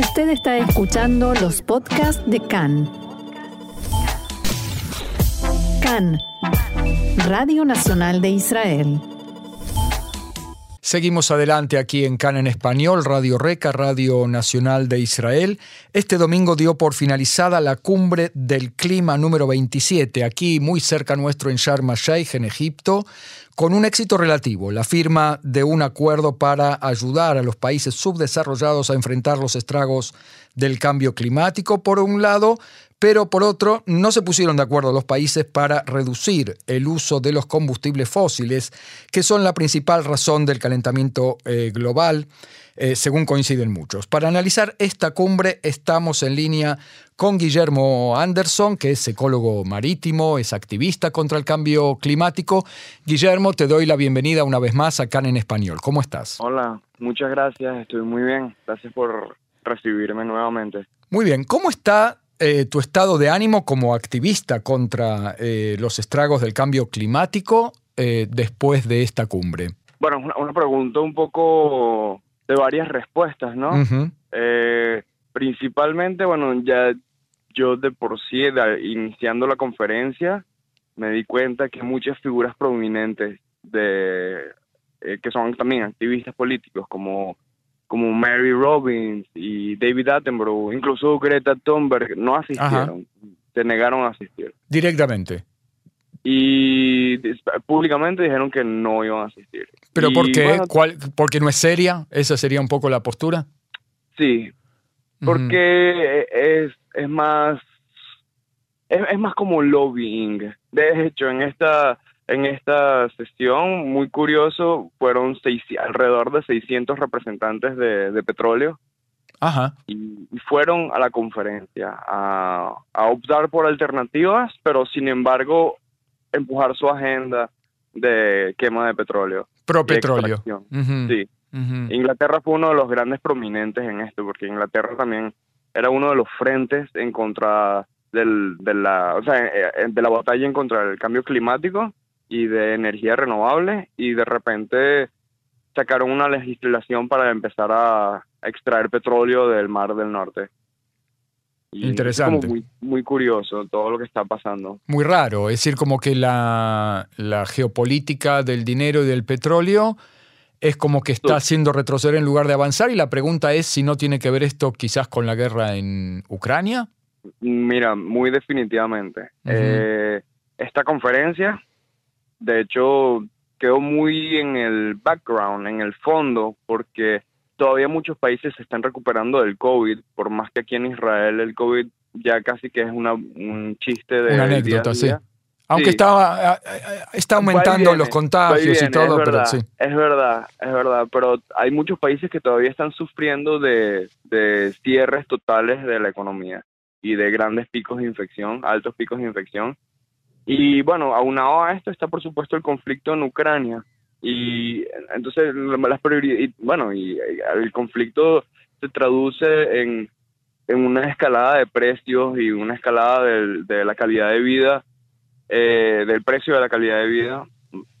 Usted está escuchando los podcasts de CAN. CAN, Radio Nacional de Israel. Seguimos adelante aquí en CAN en español, Radio Reca, Radio Nacional de Israel. Este domingo dio por finalizada la cumbre del clima número 27, aquí muy cerca nuestro en Sharm el-Sheikh, en Egipto, con un éxito relativo, la firma de un acuerdo para ayudar a los países subdesarrollados a enfrentar los estragos del cambio climático, por un lado, pero por otro, no se pusieron de acuerdo los países para reducir el uso de los combustibles fósiles, que son la principal razón del calentamiento eh, global, eh, según coinciden muchos. Para analizar esta cumbre estamos en línea con Guillermo Anderson, que es ecólogo marítimo, es activista contra el cambio climático. Guillermo, te doy la bienvenida una vez más acá en Español. ¿Cómo estás? Hola, muchas gracias, estoy muy bien. Gracias por recibirme nuevamente. Muy bien, ¿cómo está eh, tu estado de ánimo como activista contra eh, los estragos del cambio climático eh, después de esta cumbre? Bueno, una, una, pregunta un poco de varias respuestas, ¿no? principalmente, bueno, ya yo de por sí, iniciando la conferencia, me di cuenta que muchas figuras prominentes de que son también activistas políticos, como como Mary Robbins y David Attenborough, incluso Greta Thunberg, no asistieron, se negaron a asistir. Directamente. Y públicamente dijeron que no iban a asistir. ¿Pero por qué? ¿Porque no es seria? ¿Esa sería un poco la postura? Sí, porque es, es más es, es, más como lobbying. De hecho, en esta en esta sesión, muy curioso, fueron seis, alrededor de 600 representantes de, petróleo. Ajá. Y, fueron a la conferencia a, optar por alternativas, pero sin embargo empujar su agenda de quema de petróleo. Pro petróleo. Sí. Inglaterra fue uno de los grandes prominentes en esto, porque Inglaterra también era uno de los frentes en contra del, de la, o sea, de la batalla en contra del cambio climático y de energía renovable y de repente sacaron una legislación para empezar a extraer petróleo del Mar del Norte. Interesante. Es como muy, muy curioso todo lo que está pasando. Muy raro, es decir, como que la, la geopolítica del dinero y del petróleo es como que está haciendo retroceder en lugar de avanzar y la pregunta es si no tiene que ver esto quizás con la guerra en Ucrania. Mira, muy definitivamente. Eh, esta conferencia de hecho, quedó muy en el background, en el fondo, porque todavía muchos países se están recuperando del COVID, por más que aquí en Israel el COVID ya casi que es una, un chiste de... Una anécdota, sí. Aunque Estaba, está aumentando los contagios y todo, pero sí. Es verdad, es verdad, pero hay muchos países que todavía están sufriendo de, de cierres totales de la economía y de grandes picos de infección, altos picos de infección. Y bueno, aunado a esto está por supuesto el conflicto en Ucrania. Y entonces las prioridades, bueno, y el conflicto se traduce en, una escalada de precios y una escalada de, la calidad de vida, eh, del precio de la calidad de vida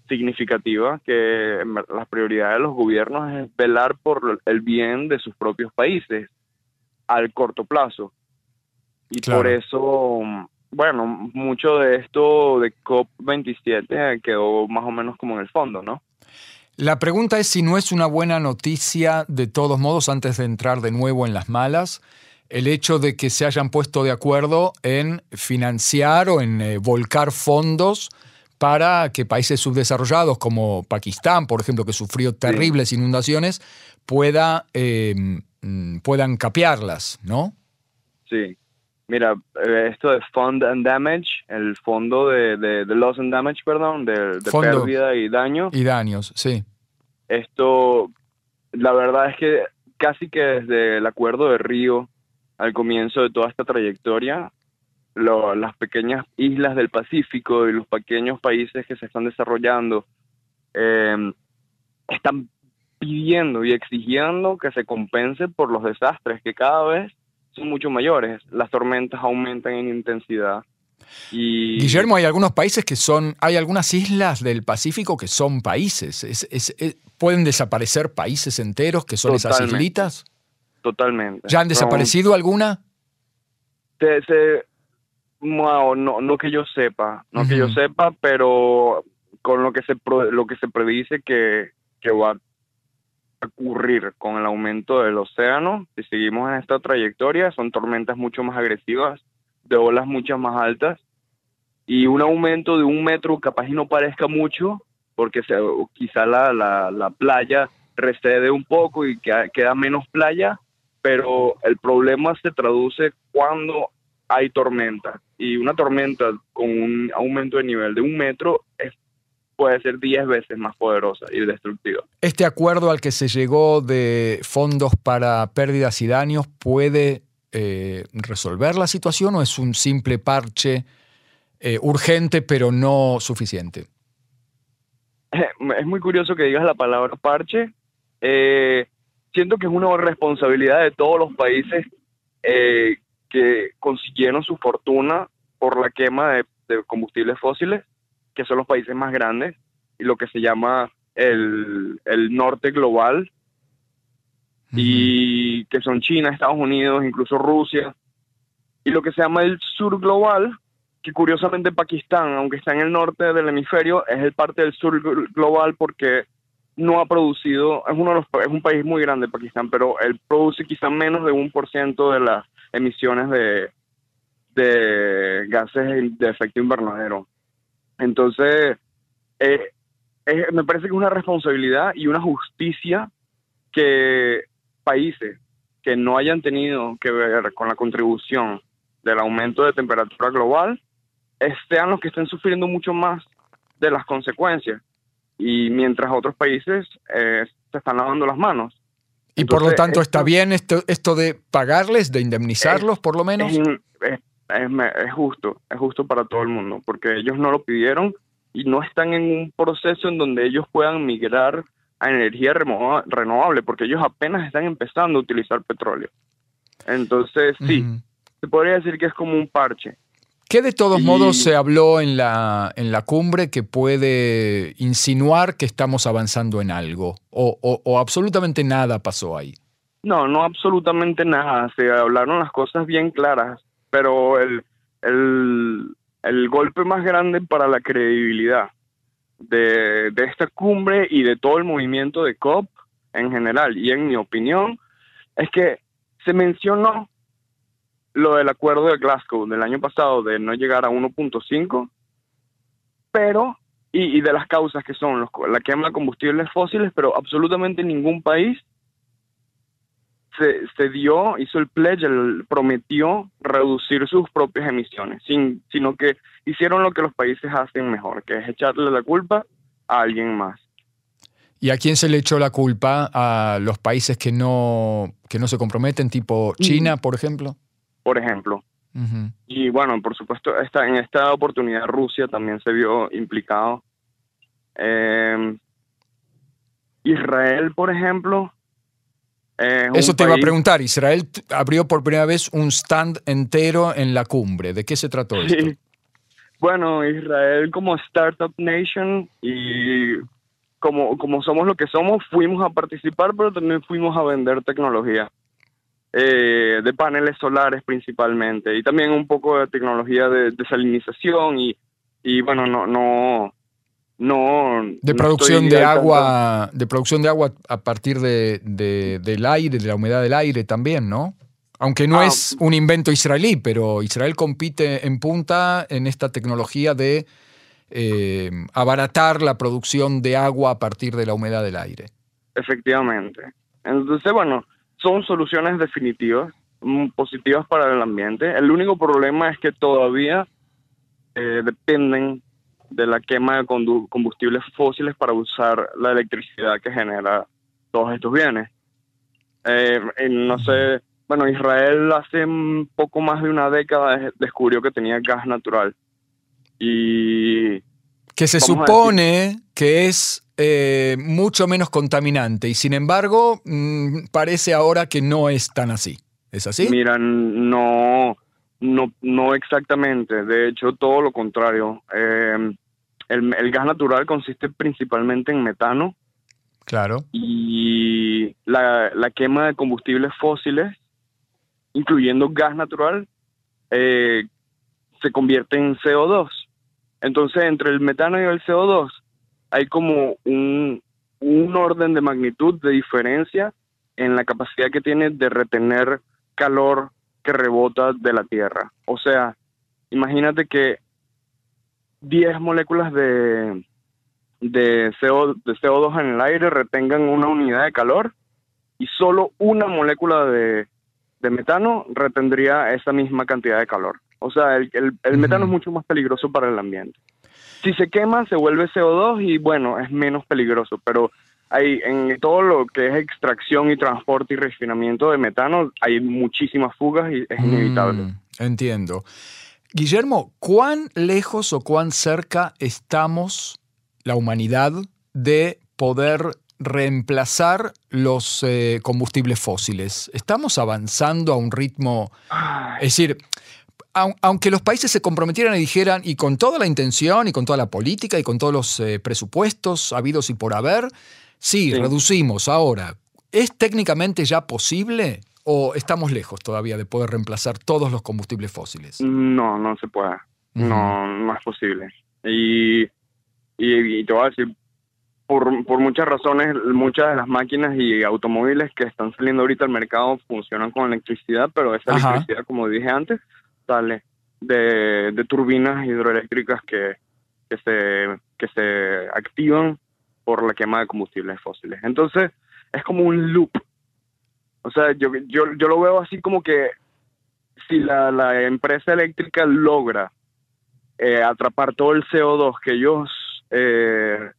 significativa, que las prioridades de los gobiernos es velar por el bien de sus propios países al corto plazo. Y por eso bueno, mucho de esto de COP27 quedó más o menos como en el fondo, ¿no? La pregunta es si no es una buena noticia, de todos modos, antes de entrar de nuevo en las malas, el hecho de que se hayan puesto de acuerdo en financiar o en eh, volcar fondos para que países subdesarrollados como Pakistán, por ejemplo, que sufrió terribles inundaciones, pueda, eh, mm, puedan capearlas, ¿no? Sí, Mira, eh, esto de Fund and Damage, el fondo de, de, Loss and Damage, perdón, de, de pérdida y daño. Y daños, sí. Esto, la verdad es que casi que desde el acuerdo de Río, al comienzo de toda esta trayectoria, las pequeñas islas del Pacífico y los pequeños países que se están desarrollando em, están pidiendo y exigiendo que se compense por los desastres que cada vez son mucho mayores. Las tormentas aumentan en intensidad. Y... Guillermo, hay algunos países que son, hay algunas islas del Pacífico que son países. Es, ¿Pueden desaparecer países enteros que son esas islitas? totalmente. ¿Ya han desaparecido alguna? no, no, que yo sepa, no que yo sepa, pero con lo que se lo que se predice que, que va a ocurrir con el aumento del océano, si seguimos en esta trayectoria, son tormentas mucho más agresivas, de olas mucho más altas, y un aumento de un metro capaz y no parezca mucho, porque quizá la, la, la playa recede un poco y queda, queda menos playa, pero el problema se traduce cuando hay tormenta. Y una tormenta con un aumento de nivel de un metro es, puede ser 10 veces más poderosa y destructiva. ¿Este acuerdo al que se llegó de fondos para pérdidas y daños puede eh, resolver la situación o es un simple parche eh, urgente pero no suficiente? Es muy curioso que digas la palabra parche. Eh, siento que es una responsabilidad de todos los países que consiguieron su fortuna por la quema de, combustibles fósiles, que son los países más grandes, y lo que se llama el, norte global, y que son China, Estados Unidos, incluso Rusia, y lo que se llama el sur global, que curiosamente Pakistán, aunque está en el norte del hemisferio, es el parte del sur global porque no ha producido, es uno de los, es un país muy grande Pakistán, pero él produce quizá menos de un por ciento de las emisiones de, de gases de efecto invernadero. Entonces, eh, me parece que es una responsabilidad y una justicia que países que no hayan tenido que ver con la contribución del aumento de temperatura global sean los que estén sufriendo mucho más de las consecuencias y mientras otros países eh, se están lavando las manos. Y por lo tanto, ¿está bien esto, esto de pagarles, de indemnizarlos por lo menos? Es, es, justo, es justo para todo el mundo, porque ellos no lo pidieron y no están en un proceso en donde ellos puedan migrar a energía renovable, porque ellos apenas están empezando a utilizar petróleo. Entonces, sí, se podría decir que es como un parche. ¿Qué de todos modos se habló en la, en la cumbre que puede insinuar que estamos avanzando en algo? ¿O, absolutamente nada pasó ahí? No, no absolutamente nada. Se hablaron las cosas bien claras, pero el, el, golpe más grande para la credibilidad de, de esta cumbre y de todo el movimiento de COP en general, y en mi opinión, es que se mencionó lo del acuerdo de Glasgow del año pasado de no llegar a 1.5, pero, y, de las causas que son los, la quema de combustibles fósiles, pero absolutamente ningún país se, se dio, hizo el pledge, prometió reducir sus propias emisiones, sin, sino que hicieron lo que los países hacen mejor, que es echarle la culpa a alguien más. ¿Y a quién se le echó la culpa? ¿A los países que no, que no se comprometen, tipo China, por ejemplo? por ejemplo. Y bueno, por supuesto, esta, en esta oportunidad Rusia también se vio implicado. Em, Israel, por ejemplo. Eso te iba a preguntar. Israel abrió por primera vez un stand entero en la cumbre. ¿De qué se trató esto? Bueno, Israel como Startup Nation y como, como somos lo que somos, fuimos a participar, pero también fuimos a vender tecnología. Eh, de paneles solares principalmente y también un poco de tecnología de desalinización y, y bueno, no, no, no. De producción de agua, de producción de agua a partir de, del aire, de la humedad del aire también, ¿no? Aunque no ah. es un invento israelí, pero Israel compite en punta en esta tecnología de eh, abaratar la producción de agua a partir de la humedad del aire. Efectivamente. Entonces, bueno, son soluciones definitivas, mm, positivas para el ambiente. El único problema es que todavía eh, dependen de la quema de combustibles fósiles para usar la electricidad que genera todos estos bienes. Eh, no sé, bueno, Israel hace un poco más de una década descubrió que tenía gas natural. Y... Que se supone que es eh, mucho menos contaminante y sin embargo mm, parece ahora que no es tan así. ¿Es así? Mira, no, no, no exactamente. De hecho, todo lo contrario. Em, el, gas natural consiste principalmente en metano. Claro. Y la, la quema de combustibles fósiles, incluyendo gas natural, eh, se convierte en CO2. Entonces, entre el metano y el CO2 hay como un, un orden de magnitud de diferencia en la capacidad que tiene de retener calor que rebota de la Tierra. O sea, imagínate que 10 moléculas de, de, CO, de CO2 en el aire retengan una unidad de calor y solo una molécula de, de metano retendría esa misma cantidad de calor. O sea, el, el, metano es mucho más peligroso para el ambiente. Si se quema, se vuelve CO2 y bueno, es menos peligroso, pero hay en todo lo que es extracción y transporte y refinamiento de metano, hay muchísimas fugas y es inevitable. Mm, entiendo. Guillermo, ¿cuán lejos o cuán cerca estamos, la humanidad, de poder reemplazar los eh, combustibles fósiles? ¿Estamos avanzando a un ritmo... Es decir, aunque los países se comprometieran y dijeran, y con toda la intención, y con toda la política, y con todos los eh, presupuestos habidos y por haber, sí, reducimos ahora. ¿Es técnicamente ya posible o estamos lejos todavía de poder reemplazar todos los combustibles fósiles? No, no se puede. No, no es posible. Y, y, te voy a decir, por, por, muchas razones, muchas de las máquinas y automóviles que están saliendo ahorita al mercado funcionan con electricidad, pero esa electricidad, como dije antes, sale de, de turbinas hidroeléctricas que, que, se, que se activan por la quema de combustibles fósiles. Entonces, es como un loop. O sea, yo, yo, yo lo veo así como que si la, la empresa eléctrica logra eh, atrapar todo el CO2 que ellos eh,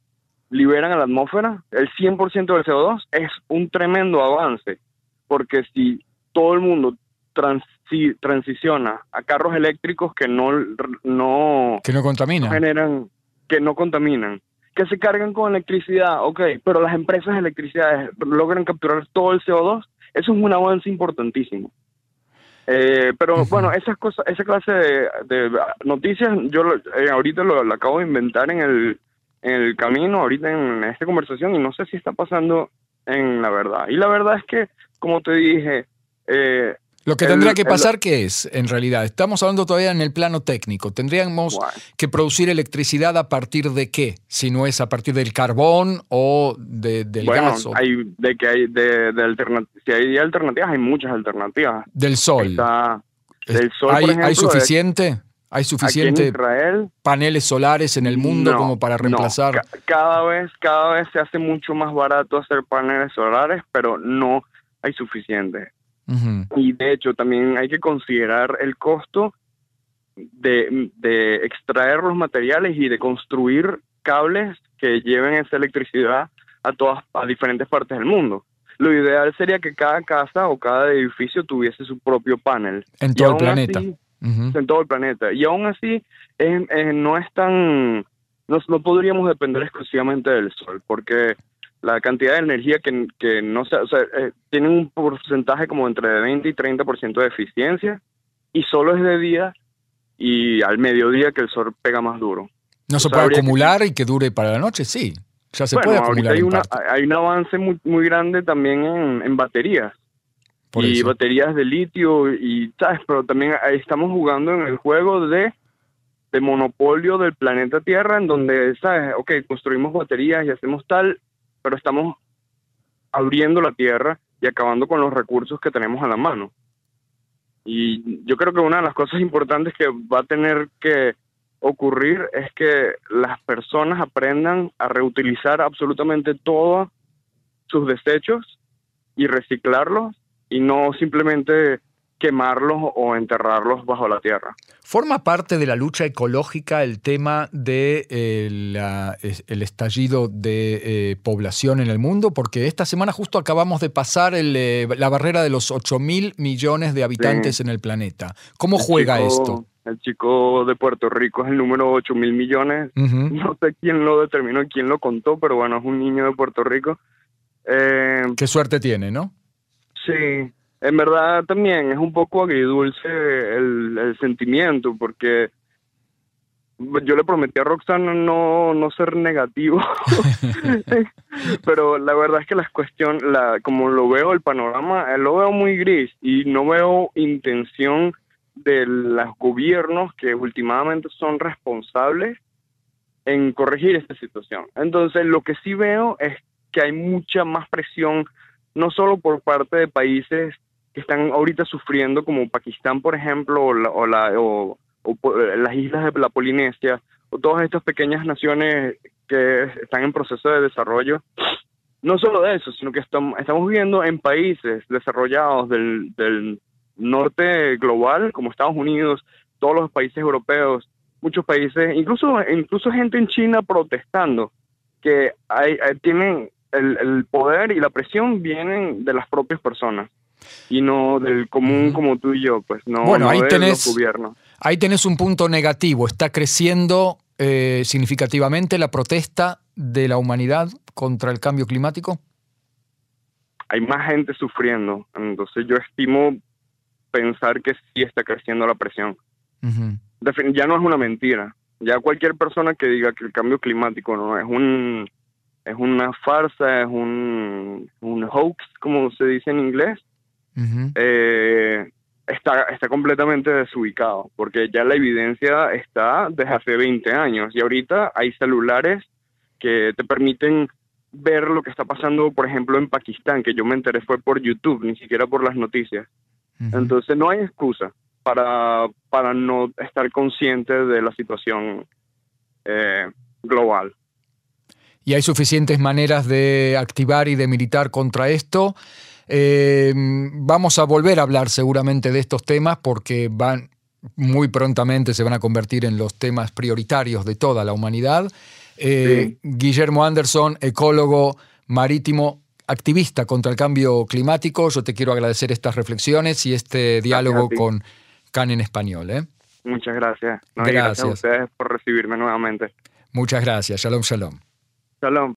liberan a la atmósfera, el 100% del CO2 es un tremendo avance, porque si todo el mundo transiciona a carros eléctricos que no, no, que no contaminan, generan, que no contaminan, que se cargan con electricidad, ok, pero las empresas de electricidad logran capturar todo el CO2, eso es un avance importantísimo. Eh, pero bueno, esas cosas, esa clase de, noticias, yo eh, ahorita lo, acabo de inventar en el, en el camino, ahorita en esta conversación, y no sé si está pasando en la verdad. Y la verdad es que, como te dije, eh, lo que tendría que pasar, ¿qué es en realidad? Estamos hablando todavía en el plano técnico. ¿Tendríamos que producir electricidad a partir de qué? Si no es a partir del carbón o de, del gas. Hay, de que hay, de, si hay alternativas, hay muchas alternativas. Del sol. del sol ¿Hay, ¿Hay suficiente? ¿Hay suficiente paneles solares en el mundo como para reemplazar? cada, vez, cada vez se hace mucho más barato hacer paneles solares, pero no hay suficiente. Y de hecho también hay que considerar el costo de, extraer los materiales y de construir cables que lleven esa electricidad a todas a diferentes partes del mundo. Lo ideal sería que cada casa o cada edificio tuviese su propio panel. En todo el planeta. En todo el planeta. Y aún así no es tan... no podríamos depender exclusivamente del sol, porque la cantidad de energía que, que no se, o sea, eh, tienen un porcentaje como entre 20 y 30% de eficiencia y solo es de día y al mediodía que el sol pega más duro. ¿No se puede acumular y que dure para la noche? Sí, ya se puede acumular. Hay, una, hay un avance muy, muy grande también en, en baterías. y baterías de litio y, ¿sabes? Pero también estamos jugando en el juego de de monopolio del planeta Tierra, en donde, ¿sabes? Ok, construimos baterías y hacemos tal, pero estamos abriendo la tierra y acabando con los recursos que tenemos a la mano. Y yo creo que una de las cosas importantes que va a tener que ocurrir es que las personas aprendan a reutilizar absolutamente todos sus desechos y reciclarlos y no simplemente quemarlos o enterrarlos bajo la tierra. ¿Forma parte de la lucha ecológica el tema del de, eh, el estallido de eh, población en el mundo? Porque esta semana justo acabamos de pasar eh, la barrera de los 8 mil millones de habitantes en el planeta. ¿Cómo juega esto? El chico de Puerto Rico es el número 8 mil millones. No sé quién lo determinó, quién lo contó, pero bueno, es un niño de Puerto Rico. Qué suerte tiene, ¿no? Sí, en verdad también es un poco agridulce el, el sentimiento, porque yo le prometí a Roxana no, no ser negativo, pero la verdad es que la cuestión, la, como lo veo el panorama, eh, lo veo muy gris y no veo intención de los gobiernos que últimamente son responsables en corregir esta situación. Entonces, lo que sí veo es que hay mucha más presión, no solo por parte de países que están ahorita sufriendo, como Pakistán, por ejemplo, o, la, o, las islas de la Polinesia, o todas estas pequeñas naciones que están en proceso de desarrollo. No solo de eso, sino que estamos, estamos viendo en países desarrollados del, del norte global, como Estados Unidos, todos los países europeos, muchos países, incluso, incluso gente en China protestando, que hay, tienen el, poder y la presión vienen de las propias personas y no del común como tú y yo, pues no, bueno, ahí tenés, los gobiernos. Ahí tenés un punto negativo, está creciendo eh, significativamente la protesta de la humanidad contra el cambio climático. Hay más gente sufriendo, entonces yo estimo pensar que sí está creciendo la presión. Ya no es una mentira, ya cualquier persona que diga que el cambio climático no es un es una farsa, es un, un hoax, como se dice en inglés, eh, está, está completamente desubicado, porque ya la evidencia está desde hace 20 años y ahorita hay celulares que te permiten ver lo que está pasando, por ejemplo, en Pakistán, que yo me enteré fue por YouTube, ni siquiera por las noticias. Entonces no hay excusa para, para no estar consciente de la situación eh, global y hay suficientes maneras de activar y de militar contra esto. Eh, vamos a volver a hablar seguramente de estos temas porque van muy prontamente se van a convertir en los temas prioritarios de toda la humanidad. Eh, Guillermo Anderson, ecólogo marítimo, activista contra el cambio climático, yo te quiero agradecer estas reflexiones y este diálogo con CAN en español. ¿eh? Muchas gracias. gracias. gracias a ustedes por recibirme nuevamente. Muchas gracias. Shalom, shalom. Shalom.